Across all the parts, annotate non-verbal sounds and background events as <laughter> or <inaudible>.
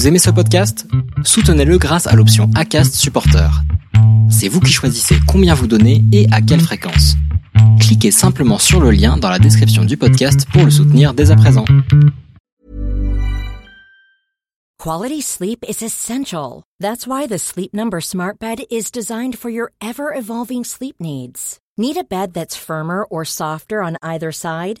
Vous aimez ce podcast? Soutenez-le grâce à l'option ACAST Supporter. C'est vous qui choisissez combien vous donnez et à quelle fréquence. Cliquez simplement sur le lien dans la description du podcast pour le soutenir dès à présent. Quality sleep is essential. That's why the Sleep Number Smart Bed is designed for your ever evolving sleep needs. Need a bed that's firmer or softer on either side?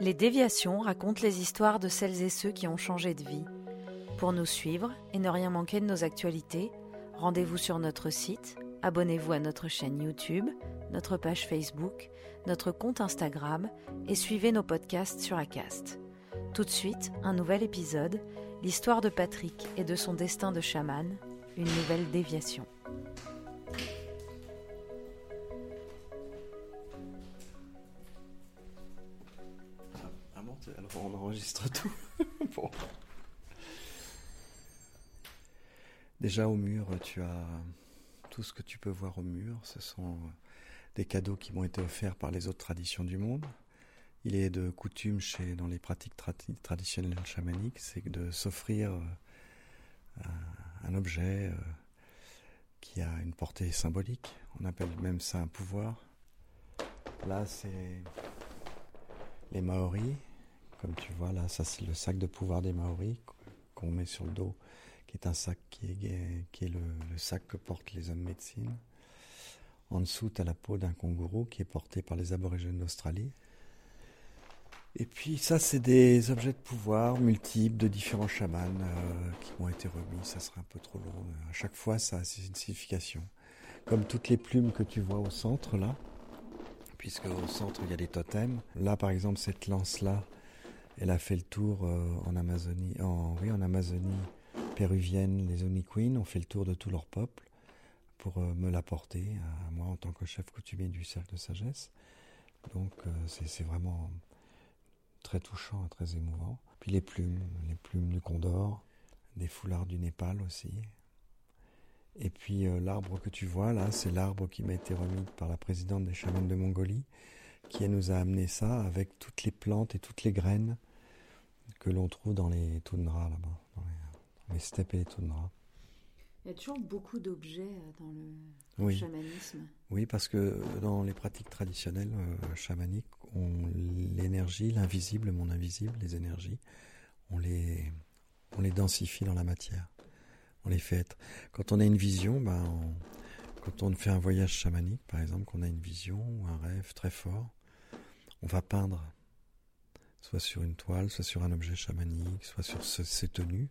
Les déviations racontent les histoires de celles et ceux qui ont changé de vie. Pour nous suivre et ne rien manquer de nos actualités, rendez-vous sur notre site, abonnez-vous à notre chaîne YouTube, notre page Facebook, notre compte Instagram et suivez nos podcasts sur Acast. Tout de suite, un nouvel épisode, l'histoire de Patrick et de son destin de chaman, une nouvelle déviation. On enregistre tout. <laughs> Bon. Déjà au mur, tu as tout ce que tu peux voir au mur. Ce sont des cadeaux qui m'ont été offerts par les autres traditions du monde. Il est de coutume chez dans les pratiques tradi- traditionnelles chamaniques, c'est de s'offrir euh, un, un objet euh, qui a une portée symbolique. On appelle même ça un pouvoir. Là, c'est les Maoris. Comme tu vois là, ça c'est le sac de pouvoir des Maoris qu'on met sur le dos, qui est un sac qui est, le sac que portent les hommes médecine. En dessous, tu as la peau d'un kangourou qui est portée par les aborigènes d'Australie. Et puis ça, c'est des objets de pouvoir multiples de différents chamans euh, qui m'ont été remis. Ça serait un peu trop long. À chaque fois, ça a une signification. Comme toutes les plumes que tu vois au centre là, puisque au centre il y a des totems. Là, par exemple, cette lance-là, elle a fait le tour euh, en Amazonie, en, oui, en Amazonie péruvienne. Les Oniquins ont fait le tour de tout leur peuple pour euh, me l'apporter à moi en tant que chef coutumier du cercle de sagesse. Donc, euh, c'est vraiment très touchant et très émouvant. Puis les plumes, les plumes du condor, des foulards du Népal aussi. Et puis l'arbre que tu vois là, c'est l'arbre qui m'a été remis par la présidente des chamans de Mongolie, qui nous a amené ça avec toutes les plantes et toutes les graines que l'on trouve dans les toundras là-bas, dans les, dans les steppes et les toundras. Il y a toujours beaucoup d'objets dans le Oui. chamanisme. Oui, parce que dans les pratiques traditionnelles euh, chamaniques, on l'énergie, l'invisible, mon invisible, les énergies, on les, on les densifie dans la matière. On les fait être. Quand on a une vision, ben, on- quand on fait un voyage chamanique, par exemple, qu'on a une vision ou un rêve très fort, on va peindre, soit sur une toile, soit sur un objet chamanique, soit sur ces tenues,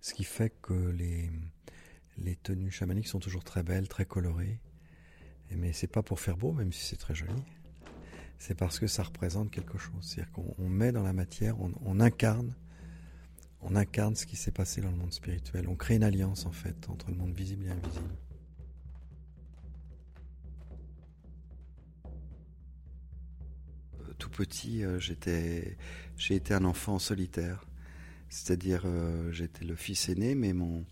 ce qui fait que les, tenues chamaniques sont toujours très belles, très colorées. Mais c'est pas pour faire beau, même si c'est très joli. C'est parce que ça représente quelque chose. C'est-à-dire qu'on on met dans la matière, on, on incarne, on incarne ce qui s'est passé dans le monde spirituel. On crée une alliance en fait entre le monde visible et invisible. Tout petit, euh, j'étais, j'ai été un enfant solitaire. C'est-à-dire, euh, j'étais le fils aîné, mais mon,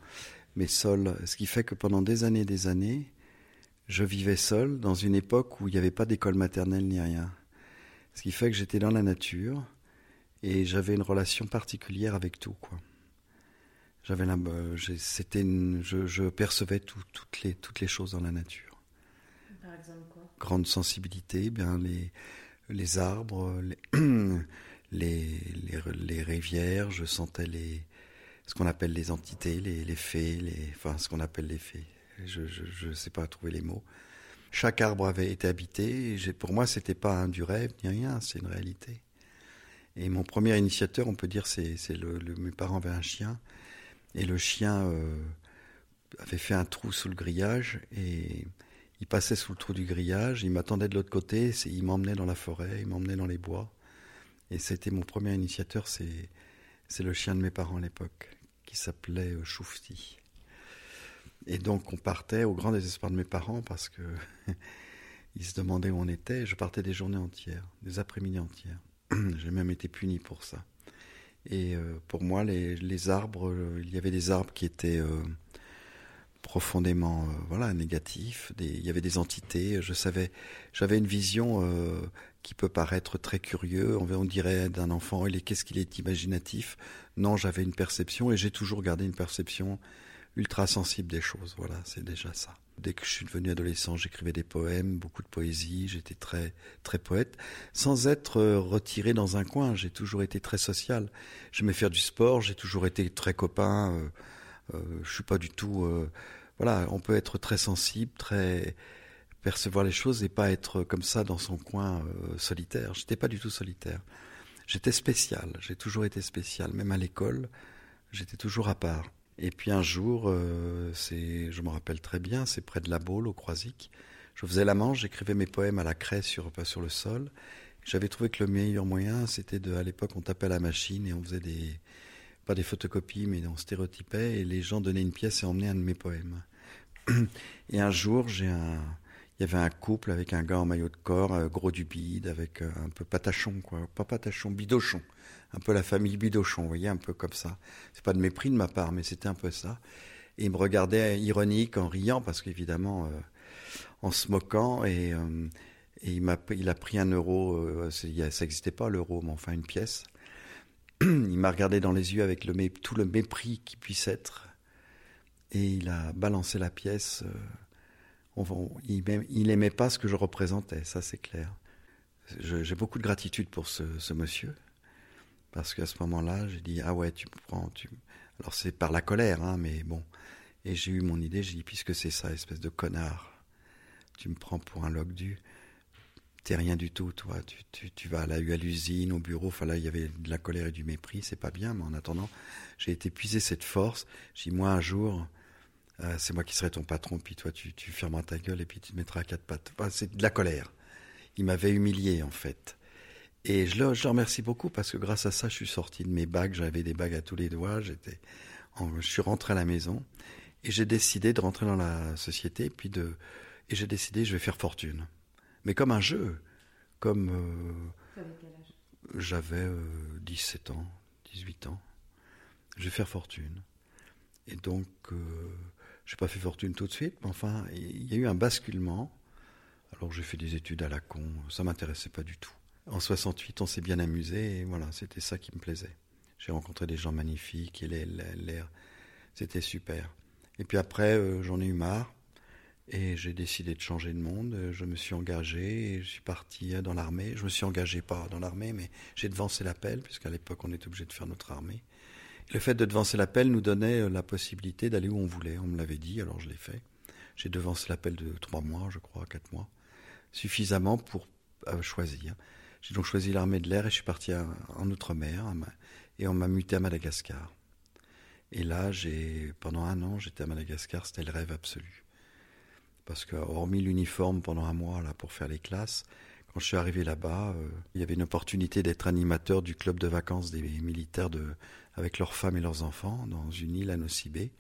mais seul. Ce qui fait que pendant des années, et des années, je vivais seul dans une époque où il n'y avait pas d'école maternelle ni rien. Ce qui fait que j'étais dans la nature et j'avais une relation particulière avec tout, quoi. J'avais la, euh, c'était, je, je percevais tout- toutes les toutes les choses dans la nature. Par exemple quoi? Grande sensibilité, eh bien les les arbres, <clears throat> les les, rivières, je sentais les ce qu'on appelle les entités, les, les fées, les, enfin ce qu'on appelle les fées. Je je sais pas trouver les mots. Chaque arbre avait été habité. Pour moi, c'était pas un du rêve ni rien, c'est une réalité. Et mon premier initiateur, on peut dire, c'est c'est le, le- mes parents avaient un chien et le chien euh, avait fait un trou sous le grillage et il passait sous le trou du grillage, il m'attendait de l'autre côté, il m'emmenait dans la forêt, il m'emmenait dans les bois. Et c'était mon premier initiateur, c'est, le chien de mes parents à l'époque, qui s'appelait euh, Choufti. Et donc on partait au grand désespoir de mes parents parce que <laughs> ils se demandaient où on était. Je partais des journées entières, des après-midi entières. <clears throat> J'ai même été puni pour ça. Et euh, pour moi, les, arbres, euh, il y avait des arbres qui étaient profondément euh, voilà négatif. il y avait des entités. Je savais, j'avais une vision euh, qui peut paraître très curieux. On, dirait d'un enfant, il est qu'est-ce qu'il est imaginatif? Non, j'avais une perception et j'ai toujours gardé une perception ultra sensible des choses. Voilà, c'est déjà ça. Dès que je suis devenu adolescent, j'écrivais des poèmes, beaucoup de poésie. J'étais très très poète, sans être euh, retiré dans un coin. J'ai toujours été très social. J'aimais faire du sport. J'ai toujours été très copain. Je suis pas du tout. Euh, voilà, on peut être très sensible, très percevoir les choses et pas être comme ça dans son coin euh, solitaire. J'étais pas du tout solitaire. J'étais spécial. J'ai toujours été spécial. Même à l'école, j'étais toujours à part. Et puis un jour, c'est, je me rappelle très bien, c'est près de la Baule, au Croisic. Je faisais la manche, j'écrivais mes poèmes à la craie sur, sur le sol. J'avais trouvé que le meilleur moyen, c'était de, à l'époque, on tapait à la machine et on faisait des, pas des photocopies, mais on stéréotypait, et les gens donnaient une pièce et emmenaient un de mes poèmes. Et un jour, j'ai un, il y avait un couple avec un gars en maillot de corps, euh, gros du bide, avec euh, un peu patachon, quoi. Pas patachon, bidochon. Un peu la famille bidochon, vous voyez, un peu comme ça. C'est pas de mépris de ma part, mais c'était un peu ça. Et il me regardait ironique, en riant, parce qu'évidemment, euh, en se moquant, et, et il m'a, il a pris un euro, ça n'existait pas l'euro, mais enfin une pièce. Il m'a regardé dans les yeux avec tout le mépris qui puisse être, et il a balancé la pièce. Euh, il, il aimait pas ce que je représentais, ça c'est clair. J'ai beaucoup de gratitude pour ce, monsieur, parce qu'à ce moment-là, j'ai dit ah ouais, tu me prends. Alors c'est par la colère, hein, mais bon. Et j'ai eu mon idée, j'ai dit puisque c'est ça, espèce de connard, tu me prends pour un du t'es rien du tout, toi. Tu, tu, tu vas à l'usine, au bureau. Enfin là, il y avait de la colère et du mépris. C'est pas bien, mais en attendant, j'ai été puiser cette force. J'ai dit, moi, un jour, euh, c'est moi qui serai ton patron, puis toi, tu, tu fermeras ta gueule et puis tu te mettras à quatre pattes. c'est de la colère. Il m'avait humilié, en fait. Et je le, je remercie beaucoup parce que grâce à ça, je suis sorti de mes bagues. J'avais des bagues à tous les doigts. J'étais, je suis rentré à la maison et j'ai décidé de rentrer dans la société, puis de, et j'ai décidé, je vais faire fortune mais comme un jeu. Comme. Euh, j'avais 17 euh, ans, 18 ans. Je vais faire fortune. Et donc, euh, je n'ai pas fait fortune tout de suite, mais enfin, il y a eu un basculement. Alors j'ai fait des études à la con, ça m'intéressait pas du tout. En 68, on s'est bien amusé et voilà, c'était ça qui me plaisait. J'ai rencontré des gens magnifiques et l'air, c'était super. Et puis après, j'en ai eu marre. Et j'ai décidé de changer de monde. Je me suis engagé et je suis parti dans l'armée. Je me suis engagé pas dans l'armée, mais j'ai devancé l'appel, puisqu'à l'époque on était obligé de faire notre armée. le fait de devancer l'appel nous donnait la possibilité d'aller où on voulait. On me l'avait dit, alors je l'ai fait. J'ai devancé l'appel de trois mois, je crois, quatre mois, suffisamment pour euh, choisir. J'ai donc choisi l'armée de l'air et je suis parti en Outre-mer et on m'a muté à Madagascar. Et là, pendant un an, j'étais à Madagascar, c'était le rêve absolu parce que hormis l'uniforme pendant un mois là pour faire les classes, quand je suis arrivé là-bas, euh, il y avait une opportunité d'être animateur du club de vacances des militaires de, avec leurs femmes et leurs enfants dans une île à Nocibé.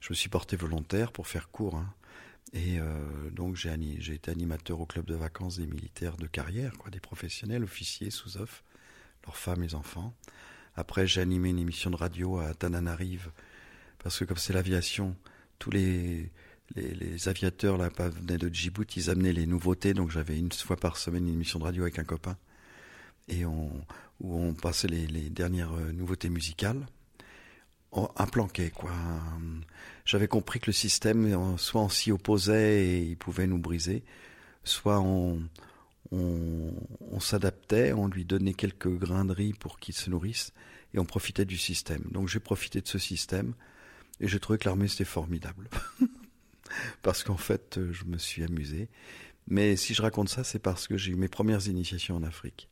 Je me suis porté volontaire pour faire court. Hein. Et euh, donc j'ai, j'ai été animateur au club de vacances des militaires de carrière, quoi, des professionnels, officiers, sous-off, leurs femmes et enfants. Après j'ai animé une émission de radio à Tananarive, parce que comme c'est l'aviation, tous les les, aviateurs là venaient de Djibouti, ils amenaient les nouveautés, donc j'avais une fois par semaine une émission de radio avec un copain et on, où on passait les, dernières euh, nouveautés musicales. Un planquet, quoi. J'avais compris que le système, soit on s'y opposait et il pouvait nous briser, soit on, on, on s'adaptait, on lui donnait quelques grains de riz pour qu'il se nourrisse, et on profitait du système. Donc j'ai profité de ce système, et j'ai trouvé que l'armée c'était formidable. <laughs> <laughs> parce qu'en fait, euh, je me suis amusé. Mais si je raconte ça, c'est parce que j'ai eu mes premières initiations en Afrique.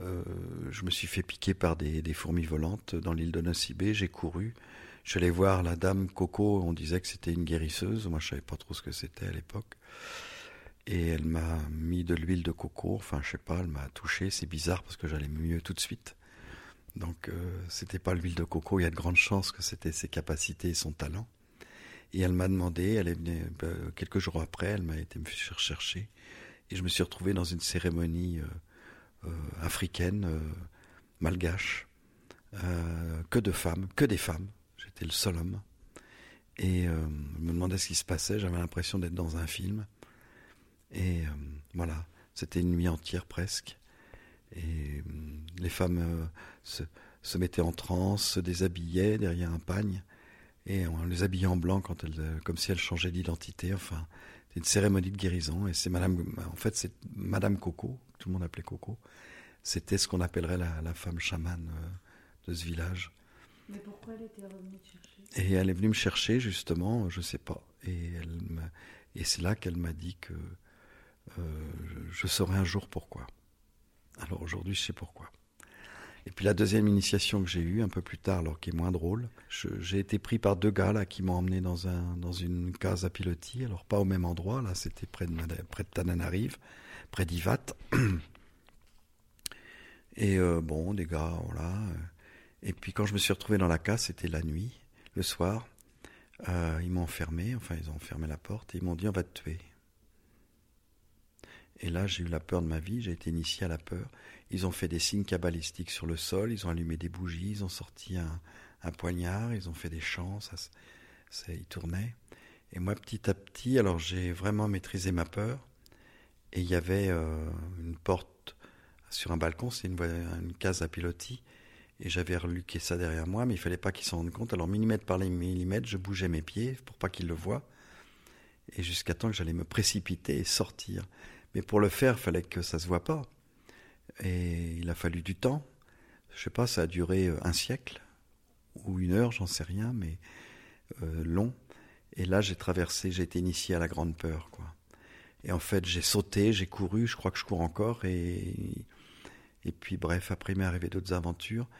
Euh, je me suis fait piquer par des, fourmis volantes dans l'île de Nocibé, j'ai couru, Je suis allé voir la dame Coco, on disait que c'était une guérisseuse, moi je savais pas trop ce que c'était à l'époque. Et elle m'a mis de l'huile de coco, enfin je sais pas, elle m'a touché, c'est bizarre parce que j'allais mieux tout de suite. Donc euh, c'était pas l'huile de coco, il y a de grandes chances que c'était ses capacités et son talent. Et elle m'a demandé, elle est venue bah, quelques jours après, elle m'a été me chercher, et je me suis retrouvé dans une cérémonie euh, euh, africaine, euh, malgache, que de femmes, que des femmes. J'étais le seul homme. Et je me demandais ce qui se passait, j'avais l'impression d'être dans un film. Et voilà, c'était une nuit entière presque. Et les femmes se, se mettaient en transe, se déshabillaient derrière un pagne, et on les habillait en blanc quand elles, euh, comme si elles changeaient d'identité. Enfin, c'est une cérémonie de guérison. Et c'est Madame, en fait, c'est Madame Coco, que tout le monde appelait Coco. C'était ce qu'on appellerait la, la femme chamane euh, de ce village. Mais pourquoi elle était revenue te chercher? Et elle est venue me chercher justement, je sais pas. Et et c'est là qu'elle m'a dit que euh, je saurais un jour pourquoi. Alors aujourd'hui, je sais pourquoi. Et puis la deuxième initiation que j'ai eue un peu plus tard, alors qui est moins drôle, j'ai été pris par deux gars qui m'ont emmené dans un dans une case à pilotis. Alors pas au même endroit, là c'était près de près de Tananarive, près d'Ivat. <clears throat> Et euh, bon, des gars, voilà. Et puis quand je me suis retrouvé dans la case, c'était la nuit, le soir. Euh, ils m'ont enfermé, enfin ils ont fermé la porte et ils m'ont dit on va te tuer. Et là j'ai eu la peur de ma vie, j'ai été initié à la peur. Ils ont fait des signes cabalistiques sur le sol, ils ont allumé des bougies, ils ont sorti un, poignard, ils ont fait des chants, ça, ça, ils tournaient. Et moi petit à petit, alors j'ai vraiment maîtrisé ma peur. Et il y avait euh, une porte sur un balcon, c'est une case à pilotis. Et j'avais reluqué ça derrière moi, mais il fallait pas qu'ils s'en rendent compte. Alors millimètre par millimètre, je bougeais mes pieds pour pas qu'ils le voient. Et jusqu'à temps que j'allais me précipiter et sortir. Mais pour le faire, il fallait que ça se voit pas. Et il a fallu du temps. Je sais pas, ça a duré euh, un siècle ou une heure, j'en sais rien, mais euh, long. Et là, j'ai traversé, j'ai été initié à la grande peur, quoi. Et en fait, j'ai sauté, j'ai couru, je crois que je cours encore, et et puis bref, après m'est arrivé d'autres aventures.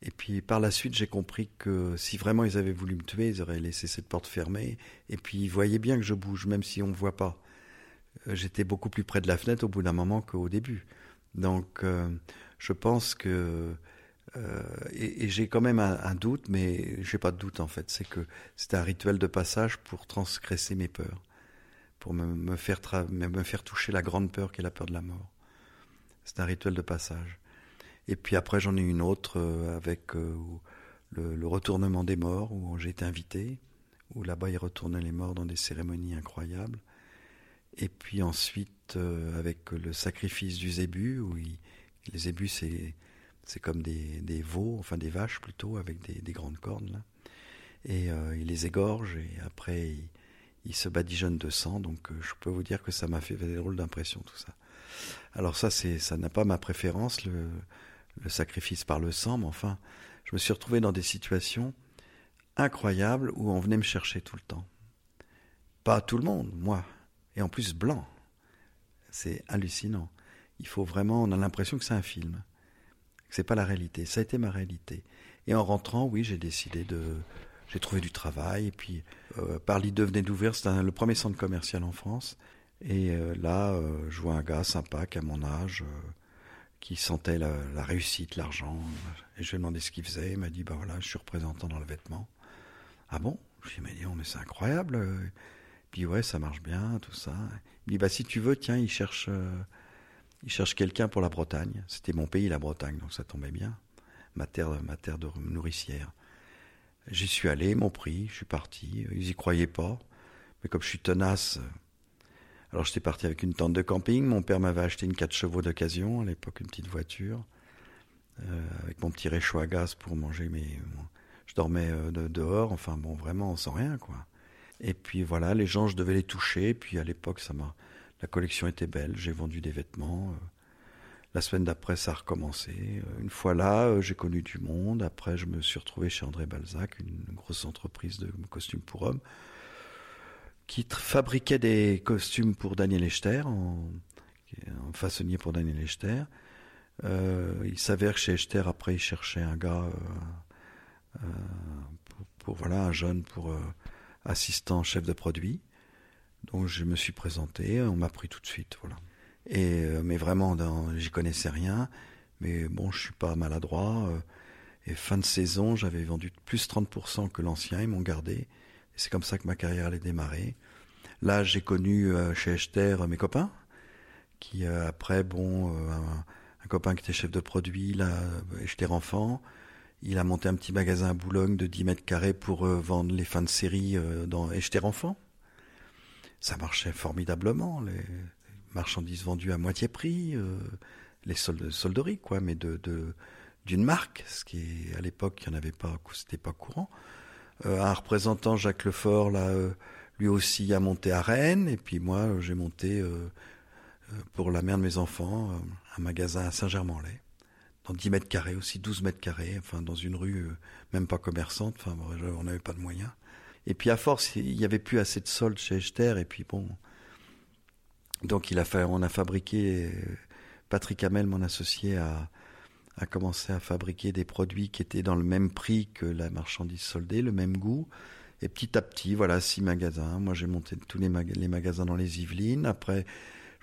Et puis par la suite, j'ai compris que si vraiment ils avaient voulu me tuer, ils auraient laissé cette porte fermée. Et puis ils voyaient bien que je bouge, même si on ne voit pas. Euh, J'étais beaucoup plus près de la fenêtre au bout d'un moment qu'au début. Donc euh, je pense que euh, et, j'ai quand même un, doute, mais j'ai pas de doute en fait. C'est que c'était un rituel de passage pour transgresser mes peurs, pour me, faire me faire toucher la grande peur qui est la peur de la mort. C'est un rituel de passage. Et puis après, j'en ai une autre avec le, le retournement des morts, où j'ai été invité, où là-bas ils retournaient les morts dans des cérémonies incroyables. Et puis ensuite, euh, avec le sacrifice du zébu, où les zébus, c'est comme des, veaux, enfin des vaches plutôt, avec des, des grandes cornes là. Et euh, il les égorge et après il, se badigeonne de sang. Donc euh, je peux vous dire que ça m'a fait des drôles d'impression tout ça. Alors ça, ça n'a pas ma préférence, le sacrifice par le sang, mais enfin, je me suis retrouvé dans des situations incroyables où on venait me chercher tout le temps. Pas tout le monde, moi, et en plus blanc. C'est hallucinant. Il faut vraiment, on a l'impression que c'est un film, que c'est pas la réalité. Ça a été ma réalité. Et en rentrant, oui, j'ai décidé de, j'ai trouvé du travail, et puis euh, Parly venait d'ouvrir, c'était le premier centre commercial en France. Et euh, là, euh, je vois un gars sympa qui a mon âge, euh, qui sentait la, réussite, l'argent. Et je lui ai demandé ce qu'il faisait. Il m'a dit, bah voilà, je suis représentant dans le vêtement. Ah bon? Je lui ai dit, mais c'est incroyable. Puis ouais, ça marche bien, tout ça. Il me dit, bah si tu veux, tiens, il cherche, euh, il cherche quelqu'un pour la Bretagne. C'était mon pays, la Bretagne, donc ça tombait bien. Ma terre, ma terre de nourricière. J'y suis allé, ils m'ont pris, je suis parti. Ils y croyaient pas. Mais comme je suis tenace, euh, alors j'étais parti avec une tente de camping. Mon père m'avait acheté une 4 chevaux d'occasion, à l'époque une petite voiture, euh, avec mon petit réchaud à gaz pour manger mes... mon- Je dormais de- dehors, enfin bon, vraiment sans rien, quoi. Et puis voilà, les gens, je devais les toucher. Puis à l'époque, ça m'a... La collection était belle, j'ai vendu des vêtements. euh. La semaine d'après, ça a recommencé. Euh, Une fois là, euh, j'ai connu du monde. Après, je me suis retrouvé chez André Balzac, une grosse entreprise de costumes pour hommes qui fabriquait des costumes pour Daniel Echter, en, un façonnier pour Daniel Echter. Il s'avère que chez Echter, après, il cherchait un gars pour voilà un jeune pour assistant chef de produit. Donc je me suis présenté, on m'a pris tout de suite, voilà. Et mais vraiment, j'y connaissais rien. Mais bon, je suis pas maladroit. et fin de saison, j'avais vendu plus 30% que l'ancien, ils m'ont gardé. Et c'est comme ça que ma carrière allait démarrer. Là, j'ai connu chez Echter mes copains, qui après, bon, un, copain qui était chef de produit, là, Echter enfant, il a monté un petit magasin à Boulogne de 10 mètres carrés pour euh, vendre les fins de série euh, dans Echter Enfant. Ça marchait formidablement, les marchandises vendues à moitié prix, euh, les soldes, solderies, quoi, mais de, d'une marque, ce qui à l'époque il pas, c'était pas courant. un représentant Jacques Lefort, lui aussi a monté à Rennes, et puis moi j'ai monté pour la mère de mes enfants un magasin à Saint-Germain-en-Laye dans 10 mètres carrés aussi, 12 mètres carrés, enfin dans une rue euh, même pas commerçante, enfin on n'avait pas de moyens. Et puis à force, il n'y avait plus assez de soldes chez Echter, et puis bon, donc il a fait, on a fabriqué, euh, Patrick Hamel, mon associé, a, commencé à fabriquer des produits qui étaient dans le même prix que la marchandise soldée, le même goût. Et petit à petit, voilà, six magasins. Moi, j'ai monté tous les, magasins dans les Yvelines. Après,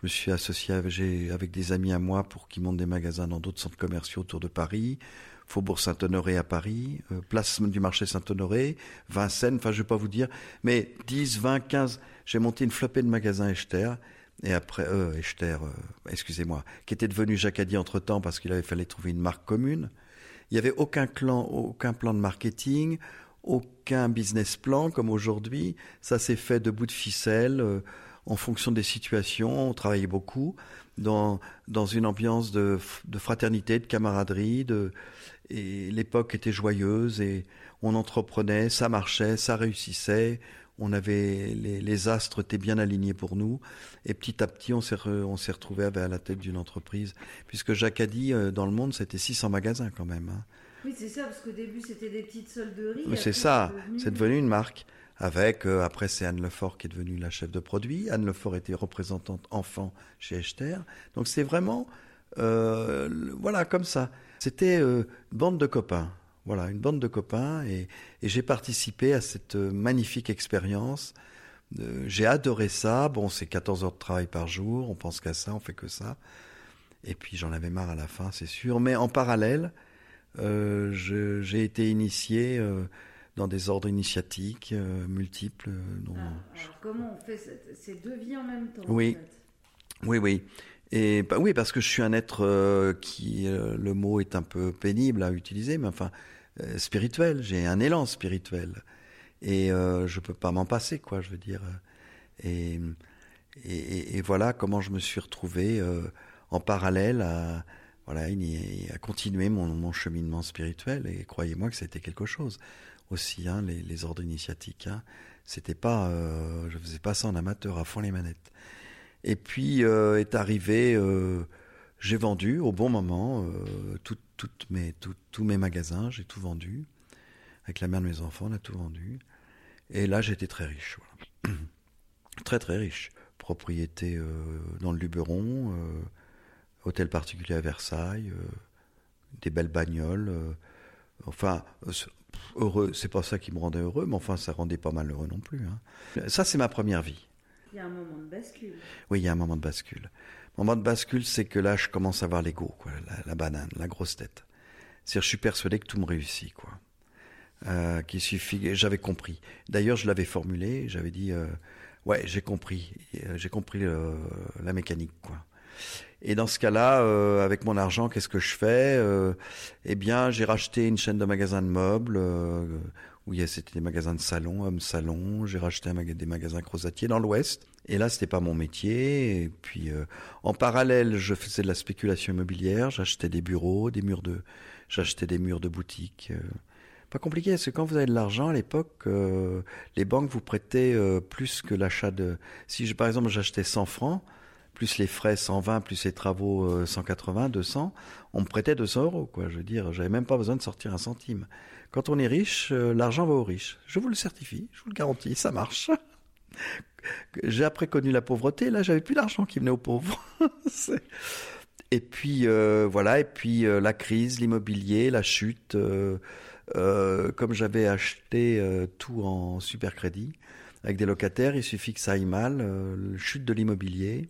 me suis associé avec, des amis à moi pour qu'ils montent des magasins dans d'autres centres commerciaux autour de Paris. Faubourg Saint-Honoré à Paris, euh, place du marché Saint-Honoré, Vincennes, enfin je vais pas vous dire, mais 10, 20, 15, j'ai monté une flopée de magasins Echter, et après, euh, Echter, euh, excusez-moi, qui était devenu Jacadi entre-temps parce qu'il avait fallu trouver une marque commune. Il n'y avait aucun, clan, aucun plan de marketing, aucun business plan comme aujourd'hui. Ça s'est fait de bout de ficelle. Euh, en fonction des situations. On travaillait beaucoup dans, dans une ambiance de, de fraternité, de camaraderie. De, et l'époque était joyeuse et on entreprenait, ça marchait, ça réussissait. On avait les, les astres étaient bien alignés pour nous et petit à petit on s'est on s'est retrouvé à la tête d'une entreprise puisque Jacques a dit euh, dans le monde c'était 600 magasins quand même. Hein. Oui c'est ça parce qu'au début c'était des petites solderies. C'est ça, c'est devenu une marque avec, euh, après c'est Anne Lefort qui est devenue la chef de produit. Anne Lefort était représentante enfant chez Echter. Donc c'est vraiment, euh, voilà, comme ça. C'était euh, une bande de copains. Voilà, une bande de copains. Et, et j'ai participé à cette magnifique expérience. j'ai adoré ça. Bon, c'est 14 heures de travail par jour. On pense qu'à ça, on fait que ça. Et puis j'en avais marre à la fin, c'est sûr. Mais en parallèle, j'ai été initié dans des ordres initiatiques euh, multiples. Euh, dont ah, alors comment on fait ces deux vies en même temps Oui, oui, oui. Et bah, oui, parce que je suis un être euh, qui, le mot est un peu pénible à utiliser, mais enfin spirituel. J'ai un élan spirituel et je peux pas m'en passer, quoi. Je veux dire. Et, et, et, voilà comment je me suis retrouvé en parallèle à voilà, à continuer mon, mon cheminement spirituel. Et croyez-moi que c'était quelque chose aussi, hein, les, ordres initiatiques. Hein. C'était pas, euh, je faisais pas ça en amateur, à fond les manettes. Et puis euh, est arrivé, euh, j'ai vendu au bon moment euh, toutes mes, tous mes magasins, j'ai tout vendu. Avec la mère de mes enfants, on a tout vendu. Et là, j'étais très riche. <clears throat> Très très riche. Propriété dans le Luberon, hôtel particulier à Versailles, des belles bagnoles. enfin, heureux, c'est pas ça qui me rendait heureux, mais enfin, ça rendait pas malheureux non plus. Hein. Ça, c'est ma première vie. Il y a un moment de bascule. Oui, il y a un moment de bascule. Le moment de bascule, c'est que là, je commence à avoir l'ego, quoi, la, banane, la grosse tête. C'est-à-dire, je suis persuadé que tout me réussit, quoi. Euh, qu'il suffit, j'avais compris. D'ailleurs, je l'avais formulé, j'avais dit, euh, ouais, j'ai compris, euh, j'ai compris euh, la mécanique, quoi. Et dans ce cas-là, euh, avec mon argent, qu'est-ce que je fais euh, Eh bien, j'ai racheté une chaîne de magasins de meubles euh, où c'était des magasins de salon, hommes salon. J'ai racheté des magasins crozatiers dans l'Ouest. Et là, c'était pas mon métier. Et puis, euh, en parallèle, je faisais de la spéculation immobilière. J'achetais des bureaux, des murs de, j'achetais des murs de boutiques. pas compliqué, parce que quand vous avez de l'argent à l'époque, les banques vous prêtaient plus que l'achat de. Si je, par exemple j'achetais 100 francs, plus les frais 120, plus les travaux 180, euh, 200, on me prêtait 200 euros, quoi. Je veux dire, j'avais même pas besoin de sortir un centime. Quand on est riche, euh, l'argent va aux riches. Je vous le certifie, je vous le garantis, ça marche. <laughs> J'ai après connu la pauvreté, là j'avais plus d'argent qui venait aux pauvres. <laughs> et puis euh, voilà, et puis la crise, l'immobilier, la chute, comme j'avais acheté tout en super crédit avec des locataires, il suffit que ça aille mal, chute de l'immobilier.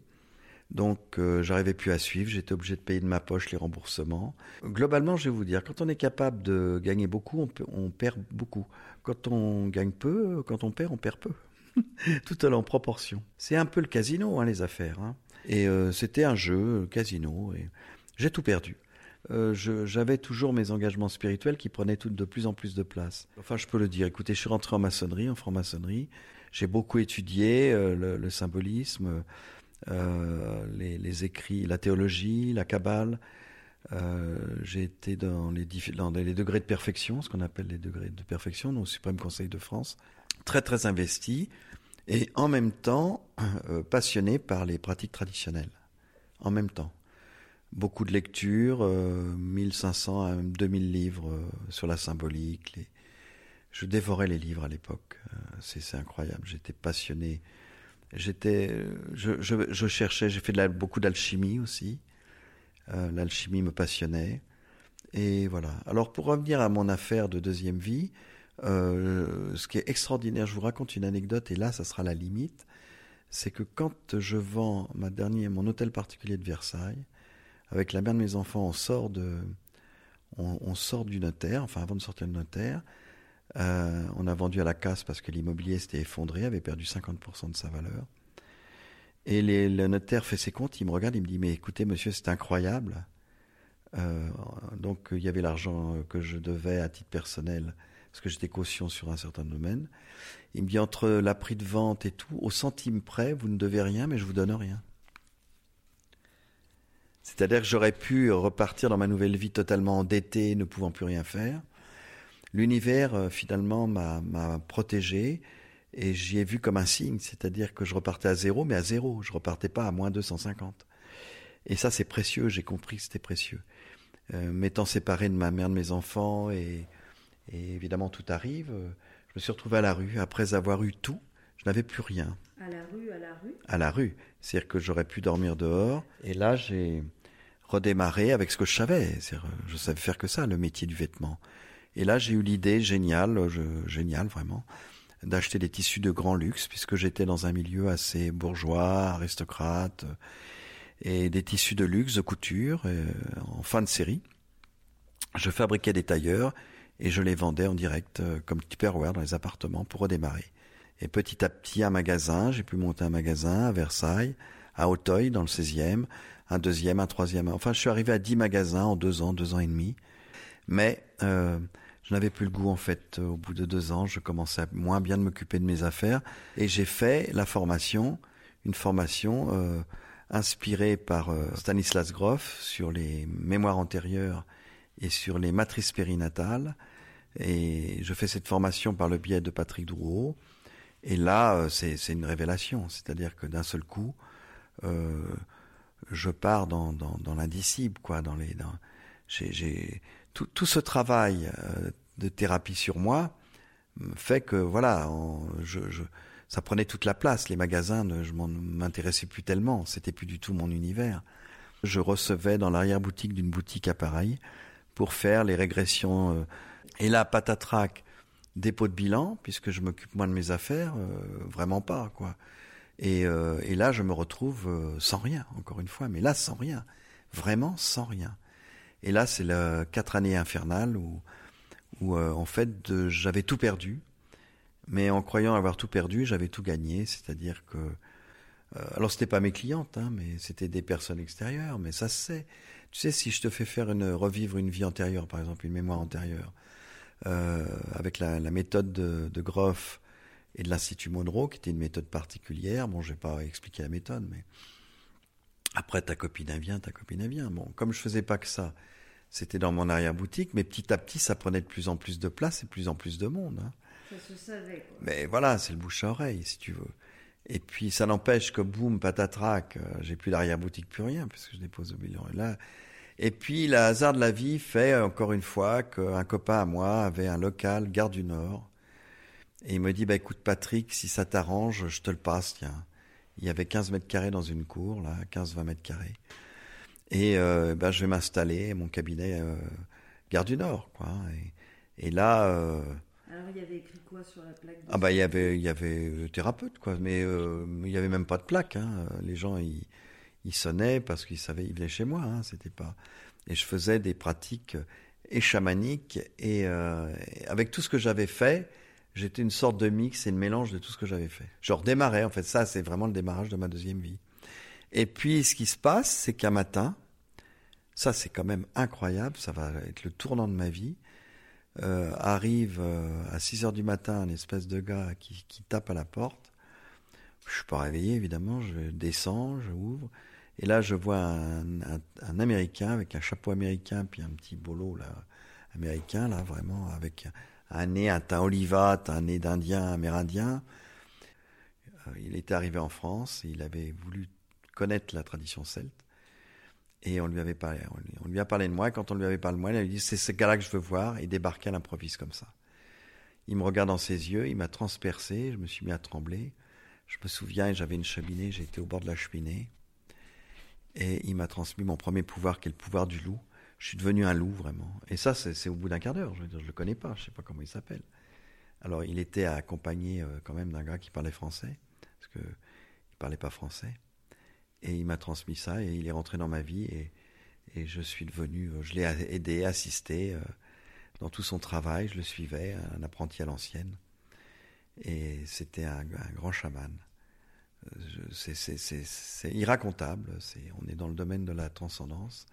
Donc j'arrivais plus à suivre, j'étais obligé de payer de ma poche les remboursements. Globalement, je vais vous dire, quand on est capable de gagner beaucoup, on, perd beaucoup. Quand on gagne peu, quand on perd, on perd peu. <laughs> Tout en proportion. C'est un peu le casino, hein, les affaires. Hein. Et c'était un jeu, casino, et j'ai tout perdu. Euh, j'avais toujours mes engagements spirituels qui prenaient tout, de plus en plus de place. Enfin, je peux le dire. Écoutez, je suis rentré en maçonnerie, en franc-maçonnerie. J'ai beaucoup étudié euh, le, symbolisme, euh, les, écrits, la théologie, la kabbale. J'ai été dans les, degrés de perfection, ce qu'on appelle les degrés de perfection, au Suprême Conseil de France. Très, très investi et en même temps passionné par les pratiques traditionnelles. En même temps beaucoup de lectures, 1500 à 2000 livres euh, sur la symbolique. Je dévorais les livres à l'époque. Euh, c'est incroyable. J'étais passionné. J'étais, je, je, cherchais. J'ai fait beaucoup d'alchimie aussi. Euh, l'alchimie me passionnait. Et voilà. Alors pour revenir à mon affaire de deuxième vie, ce qui est extraordinaire, je vous raconte une anecdote et là, ça sera la limite. C'est que quand je vends mon hôtel particulier de Versailles, avec la mère de mes enfants, on sort de, on, sort du notaire, enfin avant de sortir du notaire, euh, on a vendu à la casse parce que l'immobilier s'était effondré, avait perdu 50% de sa valeur. Et le notaire fait ses comptes, il me regarde, il me dit mais écoutez monsieur c'est incroyable. Euh, donc il y avait l'argent que je devais à titre personnel parce que j'étais caution sur un certain domaine. Il me dit entre la prix de vente et tout, au centime près, vous ne devez rien mais je vous donne rien. C'est-à-dire que j'aurais pu repartir dans ma nouvelle vie totalement endetté, ne pouvant plus rien faire. L'univers, euh, finalement, m'a protégé et j'y ai vu comme un signe, c'est-à-dire que je repartais à zéro, mais à zéro. Je repartais pas à moins 250. Et ça, c'est précieux, j'ai compris que c'était précieux. Euh, m'étant séparé de ma mère, de mes enfants, et, et évidemment tout arrive, euh, je me suis retrouvé à la rue après avoir eu tout. Je n'avais plus rien. À la rue, à la rue? À la rue. C'est-à-dire que j'aurais pu dormir dehors. Et là, j'ai redémarré avec ce que je savais. Je savais faire que ça, le métier du vêtement. Et là, j'ai eu l'idée géniale, je, géniale vraiment, d'acheter des tissus de grand luxe, puisque j'étais dans un milieu assez bourgeois, aristocrate, et des tissus de luxe, de couture, euh, en fin de série. Je fabriquais des tailleurs et je les vendais en direct euh, comme Tupperware dans les appartements pour redémarrer. Et petit à petit, un magasin, j'ai pu monter un magasin à Versailles, à Auteuil, dans le 16e, un deuxième, un troisième. Enfin, je suis arrivé à dix magasins en deux ans, deux ans et demi. Mais euh, je n'avais plus le goût, en fait. Au bout de deux ans, je commençais à moins bien de m'occuper de mes affaires. Et j'ai fait la formation, une formation euh, inspirée par euh, Stanislas Grof sur les mémoires antérieures et sur les matrices périnatales. Et je fais cette formation par le biais de Patrick Drouot. Et là, euh, c'est une révélation, c'est-à-dire que d'un seul coup, euh, je pars dans, dans, dans l'indicible, quoi. Dans les, dans, j'ai, tout, ce travail euh, de thérapie sur moi fait que voilà, je, ça prenait toute la place. Les magasins, je m'intéressais plus tellement. C'était plus du tout mon univers. Je recevais dans l'arrière-boutique d'une boutique à Paris pour faire les régressions. et là, patatrac, dépôt de bilan, puisque je m'occupe moins de mes affaires, euh, vraiment pas, quoi. Et, euh, là, je me retrouve euh, sans rien, encore une fois, mais là, sans rien, vraiment sans rien. Et là, c'est la quatre années infernales où, où en fait, j'avais tout perdu, mais en croyant avoir tout perdu, j'avais tout gagné, c'est-à-dire que alors c'était pas mes clientes, hein, mais c'était des personnes extérieures, mais ça se sait. Tu sais, si je te fais faire revivre une vie antérieure, par exemple, une mémoire antérieure, euh, avec la, méthode de, de, Groff et de l'Institut Monroe, qui était une méthode particulière. Bon, je vais pas expliquer la méthode, mais après ta copine vient, ta copine vient. Bon, comme je faisais pas que ça, c'était dans mon arrière-boutique, mais petit à petit, ça prenait de plus en plus de place et de plus en plus de monde. Hein. Ça se savait. Quoi. Mais voilà, c'est le bouche à oreille, si tu veux. Et puis, ça n'empêche que boum, patatrac, euh, j'ai plus d'arrière-boutique, plus rien, puisque je dépose au bilan. Et là, et puis, le hasard de la vie fait, encore une fois, qu'un copain à moi avait un local, Gare du Nord. Et il me dit, bah, écoute, Patrick, si ça t'arrange, je te le passe, tiens. Il y avait 15 mètres carrés dans une cour, là, 15-20 mètres carrés. Et, euh, bah, je vais m'installer, mon cabinet, euh, Gare du Nord, quoi. Et là. Euh, Alors il y avait écrit quoi sur la plaque Ah bah il y avait il y avait thérapeute quoi, mais il y avait même pas de plaque. Hein. Les gens ils, ils sonnaient parce qu'ils savaient ils venaient chez moi. Hein. C'était pas. Et je faisais des pratiques et chamaniques et avec tout ce que j'avais fait j'étais une sorte de mix et de mélange de tout ce que j'avais fait. Je redémarrais, en fait, ça c'est vraiment le démarrage de ma deuxième vie. Et puis ce qui se passe, c'est qu'un matin, ça c'est quand même incroyable, ça va être le tournant de ma vie, euh, arrive euh, à 6 heures du matin un espèce de gars qui, tape à la porte. Je suis pas réveillé évidemment, je descends, je ouvre, et là je vois un Américain avec un chapeau américain puis un petit bolo là américain là vraiment avec un nez, un teint olivat, un nez d'Indien amérindien. Euh, il était arrivé en France, il avait voulu connaître la tradition celte. Et on lui avait parlé, on lui, a parlé de moi, quand on lui avait parlé de moi, il a dit, c'est ce gars-là que je veux voir, et débarquer à l'improviste comme ça. Il me regarde dans ses yeux, il m'a transpercé, je me suis mis à trembler. Je me souviens, j'avais une cheminée, j'étais au bord de la cheminée. Et il m'a transmis mon premier pouvoir, qui est le pouvoir du loup je suis devenu un loup vraiment. Et ça, c'est au bout d'un quart d'heure. Je ne le connais pas, je sais pas comment il s'appelle. Alors, il était accompagné euh, quand même d'un gars qui parlait français, parce qu'il ne parlait pas français. Et il m'a transmis ça, et il est rentré dans ma vie, et, je suis devenu, euh, je l'ai aidé, assisté euh, dans tout son travail, je le suivais, un apprenti à l'ancienne. Et c'était un, un, grand chaman. C'est irracontable, on est dans le domaine de la transcendance.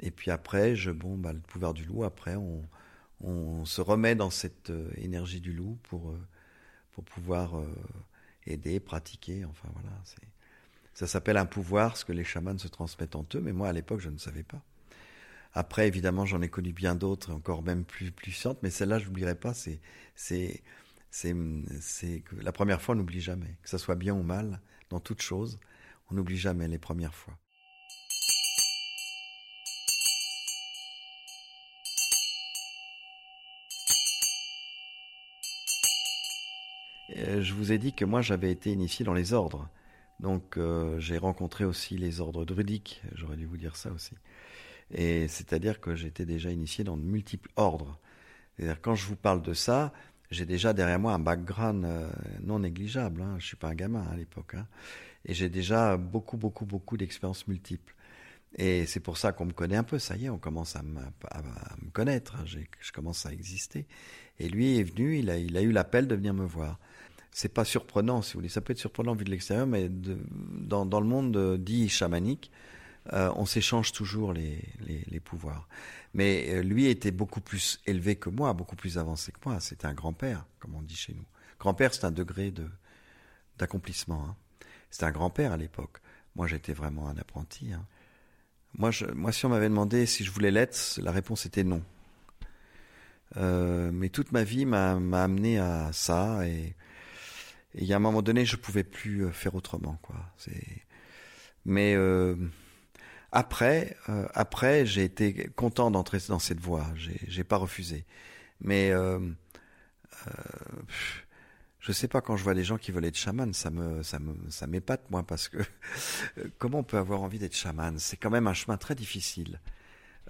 Et puis après, je, bon, bah, le pouvoir du loup, après, on, on se remet dans cette euh, énergie du loup pour, euh, pour pouvoir euh, aider, pratiquer. Enfin voilà, ça s'appelle un pouvoir, ce que les chamans se transmettent entre eux, mais moi à l'époque, je ne savais pas. Après, évidemment, j'en ai connu bien d'autres, encore même plus puissantes, mais celle-là, je n'oublierai pas. C'est, c'est, c'est, c'est la première fois, on n'oublie jamais, que ça soit bien ou mal, dans toute chose, on n'oublie jamais les premières fois. Je vous ai dit que moi j'avais été initié dans les ordres. Donc euh, j'ai rencontré aussi les ordres druidiques, j'aurais dû vous dire ça aussi. Et c'est-à-dire que j'étais déjà initié dans de multiples ordres. C'est-à-dire quand je vous parle de ça, j'ai déjà derrière moi un background euh, non négligeable. Hein. Je suis pas un gamin à l'époque, hein. et j'ai déjà beaucoup, beaucoup, beaucoup d'expériences multiples. Et c'est pour ça qu'on me connaît un peu. Ça y est, on commence à me, connaître. Hein. Je commence à exister. Et lui est venu. Il a eu l'appel de venir me voir c'est pas surprenant, si vous voulez. Ça peut être surprenant vu de l'extérieur, mais dans, le monde dit chamanique, euh, on s'échange toujours les, pouvoirs. Mais euh, lui était beaucoup plus élevé que moi, beaucoup plus avancé que moi. C'était un grand-père, comme on dit chez nous. Grand-père, c'est un degré de d'accomplissement. Hein. C'était un grand-père à l'époque. Moi, j'étais vraiment un apprenti. Hein. Moi, si on m'avait demandé si je voulais l'être, la réponse était non. Euh, mais toute ma vie m'a amené à ça et il y a un moment donné, je pouvais plus euh, faire autrement, quoi. C'est, mais euh, après, euh, après, j'ai été content d'entrer dans cette voie. J'ai, pas refusé. Mais euh, euh, je sais pas quand je vois des gens qui veulent être chaman, ça me, ça me, ça m'épate moi parce que <laughs> comment on peut avoir envie d'être chaman? C'est quand même un chemin très difficile.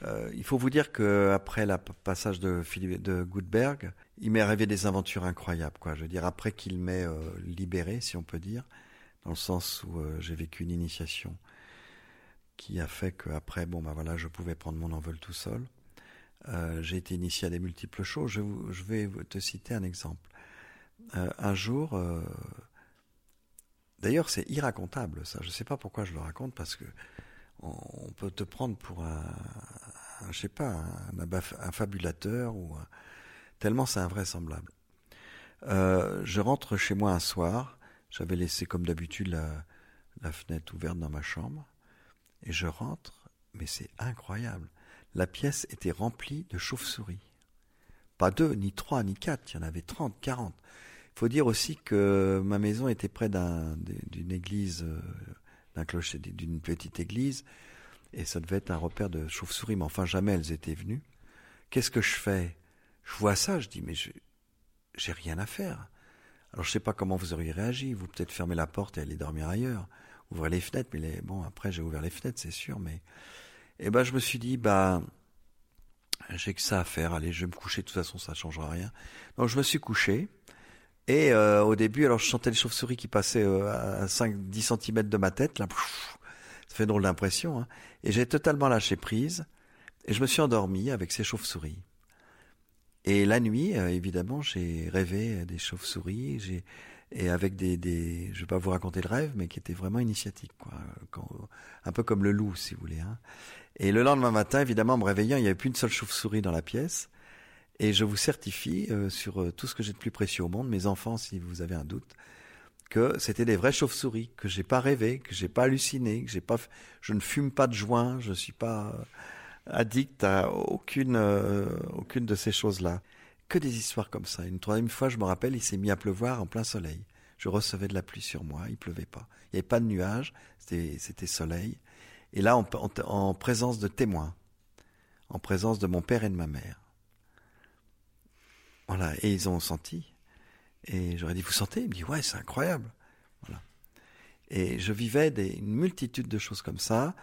Euh, il faut vous dire que après le passage de Philippe de Gutenberg, il m'est arrivé des aventures incroyables. Quoi. Je veux après qu'il m'ait euh, libéré, si on peut dire, dans le sens où euh, j'ai vécu une initiation qui a fait qu'après, bon, bah voilà, je pouvais prendre mon envol tout seul. j'ai été initié à des multiples choses. Je, je vais te citer un exemple. un jour, d'ailleurs, c'est irracontable ça. Je ne sais pas pourquoi je le raconte parce que on peut te prendre pour un, je sais pas, un, fabulateur ou tellement c'est invraisemblable. Euh, je rentre chez moi un soir, j'avais laissé comme d'habitude la, la fenêtre ouverte dans ma chambre, et je rentre, mais c'est incroyable. La pièce était remplie de chauves-souris. Pas deux, ni trois, ni quatre, il y en avait trente, quarante. Il faut dire aussi que ma maison était près d'une église euh, d'un clocher d'une petite église, et ça devait être un repère de chauves-souris, mais enfin jamais elles étaient venues. Qu'est-ce que je fais? Je vois ça, je dis mais j'ai rien à faire. Alors je sais pas comment vous auriez réagi, vous peut-être fermer la porte et aller dormir ailleurs, ouvrir les fenêtres, mais bon après j'ai ouvert les fenêtres c'est sûr, mais et eh ben je me suis dit bah j'ai que ça à faire. Allez, je vais me coucher. De toute façon, ça changera rien. Donc, je me suis couché. Et euh, au début, alors je sentais les chauves-souris qui passaient euh, à 5-10 cm de ma tête. Là, ça fait drôle d'impression. Hein. Et j'ai totalement lâché prise. Et je me suis endormi avec ces chauves-souris. Et la nuit, euh, évidemment, j'ai rêvé des chauves-souris. J'ai et avec des, des, je vais pas vous raconter le rêve, mais qui était vraiment initiatique, quoi. Un peu comme le loup, si vous voulez. Hein. Et le lendemain matin, évidemment, en me réveillant, il n'y avait plus une seule chauve-souris dans la pièce. Et je vous certifie euh, sur euh, tout ce que j'ai de plus précieux au monde, mes enfants, si vous avez un doute, que c'était des vraies chauves-souris, que j'ai pas rêvé, que j'ai pas halluciné, que j'ai pas, je ne fume pas de joint, je suis pas addict à aucune, euh, aucune de ces choses-là. Que des histoires comme ça. Une troisième fois, je me rappelle, il s'est mis à pleuvoir en plein soleil. Je recevais de la pluie sur moi, il pleuvait pas. Il n'y avait pas de nuages, c'était, c'était soleil. Et là, en, en, présence de témoins, en présence de mon père et de ma mère. Voilà, et ils ont senti. Et j'aurais dit, vous sentez? Il me dit, ouais, c'est incroyable. Voilà. Et je vivais une multitude de choses comme ça,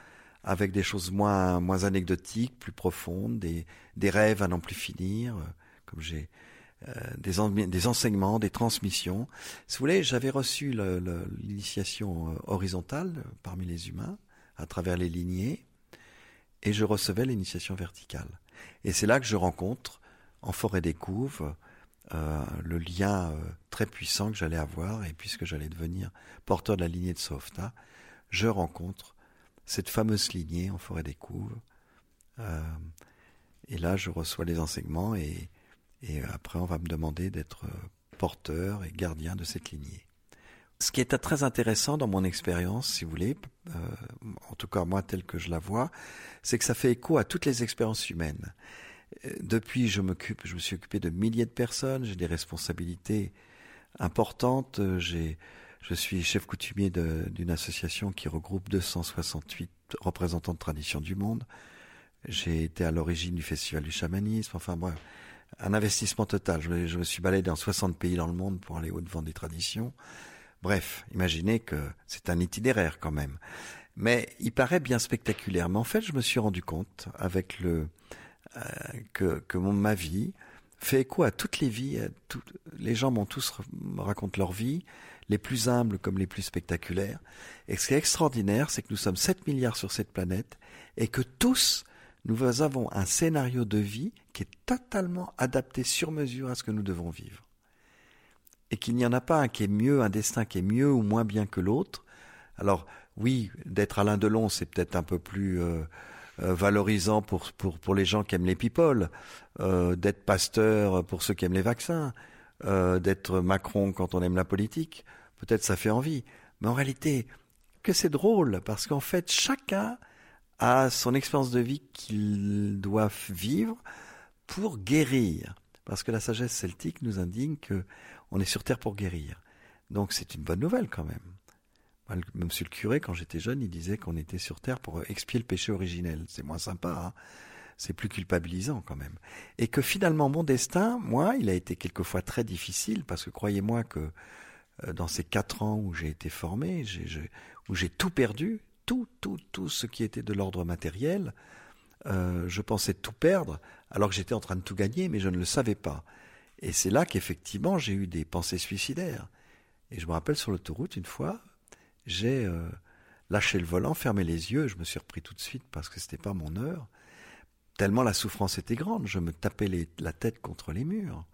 avec des choses moins, moins anecdotiques, plus profondes, des, des rêves à n'en plus finir, euh, comme j'ai euh, des, des enseignements, des transmissions. Si vous voulez, j'avais reçu l'initiation euh, horizontale parmi les humains, à travers les lignées, et je recevais l'initiation verticale. Et c'est là que je rencontre, en forêt des couves, euh, le lien euh, très puissant que j'allais avoir, et puisque j'allais devenir porteur de la lignée de Softa, je rencontre cette fameuse lignée en forêt des couves. Euh, et là, je reçois les enseignements, et, après, on va me demander d'être porteur et gardien de cette lignée. Ce qui est très intéressant dans mon expérience, si vous voulez, en tout cas moi tel que je la vois, c'est que ça fait écho à toutes les expériences humaines. Euh, depuis, je m'occupe, je me suis occupé de milliers de personnes, j'ai des responsabilités importantes. J'ai, je suis chef coutumier d'une association qui regroupe 268 représentants de tradition du monde. J'ai été à l'origine du festival du chamanisme. Enfin bref, un investissement total. Je, je me suis baladé dans 60 pays dans le monde pour aller au-devant des traditions. Bref, imaginez que c'est un itinéraire quand même. Mais il paraît bien spectaculaire. Mais en fait, je me suis rendu compte avec le euh, que, que mon, ma vie fait écho à toutes les vies. les gens m'ont tous racontent leur vie, les plus humbles comme les plus spectaculaires. Et ce qui est extraordinaire, c'est que nous sommes 7 milliards sur cette planète et que tous nous avons un scénario de vie qui est totalement adapté sur mesure à ce que nous devons vivre et qu'il n'y en a pas un qui est mieux, un destin qui est mieux ou moins bien que l'autre. Alors oui, d'être Alain Delon, c'est peut-être un peu plus euh, euh, valorisant pour, pour, pour les gens qui aiment les people, euh, d'être pasteur pour ceux qui aiment les vaccins, d'être Macron quand on aime la politique, peut-être ça fait envie. Mais en réalité, que c'est drôle, parce qu'en fait, chacun a son expérience de vie qu'il doit vivre pour guérir. Parce que la sagesse celtique nous indique que on est sur terre pour guérir. Donc c'est une bonne nouvelle quand même. Monsieur le curé, quand j'étais jeune, il disait qu'on était sur terre pour expier le péché originel. C'est moins sympa, hein c'est plus culpabilisant quand même. Et que finalement mon destin, moi, il a été quelquefois très difficile parce que croyez-moi que euh, dans ces quatre ans où j'ai été formé, où j'ai tout perdu, tout, tout, tout ce qui était de l'ordre matériel, euh, je pensais tout perdre alors que j'étais en train de tout gagner, mais je ne le savais pas. Et c'est là qu'effectivement j'ai eu des pensées suicidaires. Et je me rappelle sur l'autoroute une fois, j'ai euh, lâché le volant, fermé les yeux, je me suis repris tout de suite parce que c'était pas mon heure. Tellement la souffrance était grande, je me tapais la tête contre les murs,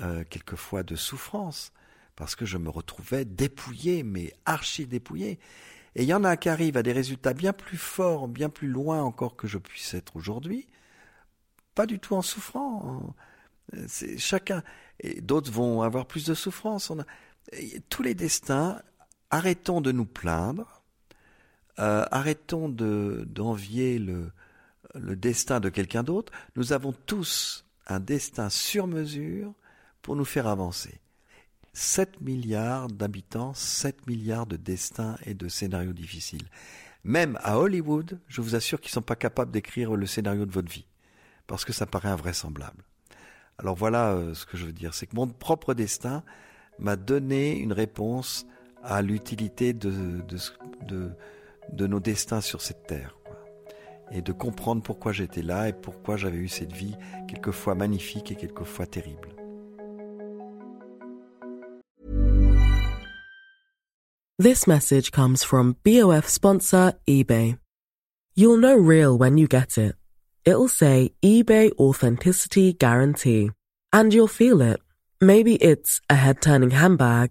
euh, quelquefois de souffrance, parce que je me retrouvais dépouillé, mais archi dépouillé. Et il y en a qui arrivent à des résultats bien plus forts, bien plus loin encore que je puisse être aujourd'hui, pas du tout en souffrant. C'est chacun. Et d'autres vont avoir plus de souffrance. On a, tous les destins. Arrêtons de nous plaindre. Euh, arrêtons de d'envier le le destin de quelqu'un d'autre. Nous avons tous un destin sur mesure pour nous faire avancer. 7 milliards d'habitants, 7 milliards de destins et de scénarios difficiles. Même à Hollywood, je vous assure qu'ils sont pas capables d'écrire le scénario de votre vie. Parce que ça paraît invraisemblable. Alors voilà euh, ce que je veux dire. C'est que mon propre destin m'a donné une réponse à l'utilité de, de, de, nos destins sur cette terre. et de comprendre pourquoi j'étais là et pourquoi j'avais eu cette vie quelquefois magnifique et quelquefois terrible. This message comes from BOF sponsor eBay. You'll know real when you get it. It'll say eBay Authenticity Guarantee. And you'll feel it. Maybe it's a head turning handbag,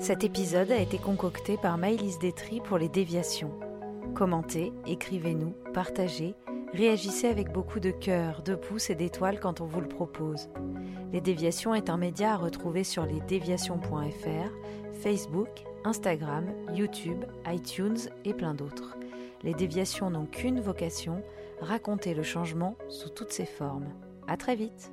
Cet épisode a été concocté par Maëlys Détry pour les déviations. Commentez, écrivez-nous, partagez, réagissez avec beaucoup de cœur, de pouces et d'étoiles quand on vous le propose. Les Déviations est un média à retrouver sur lesdéviations.fr, Facebook, Instagram, YouTube, iTunes et plein d'autres. Les Déviations n'ont qu'une vocation, raconter le changement sous toutes ses formes. À très vite!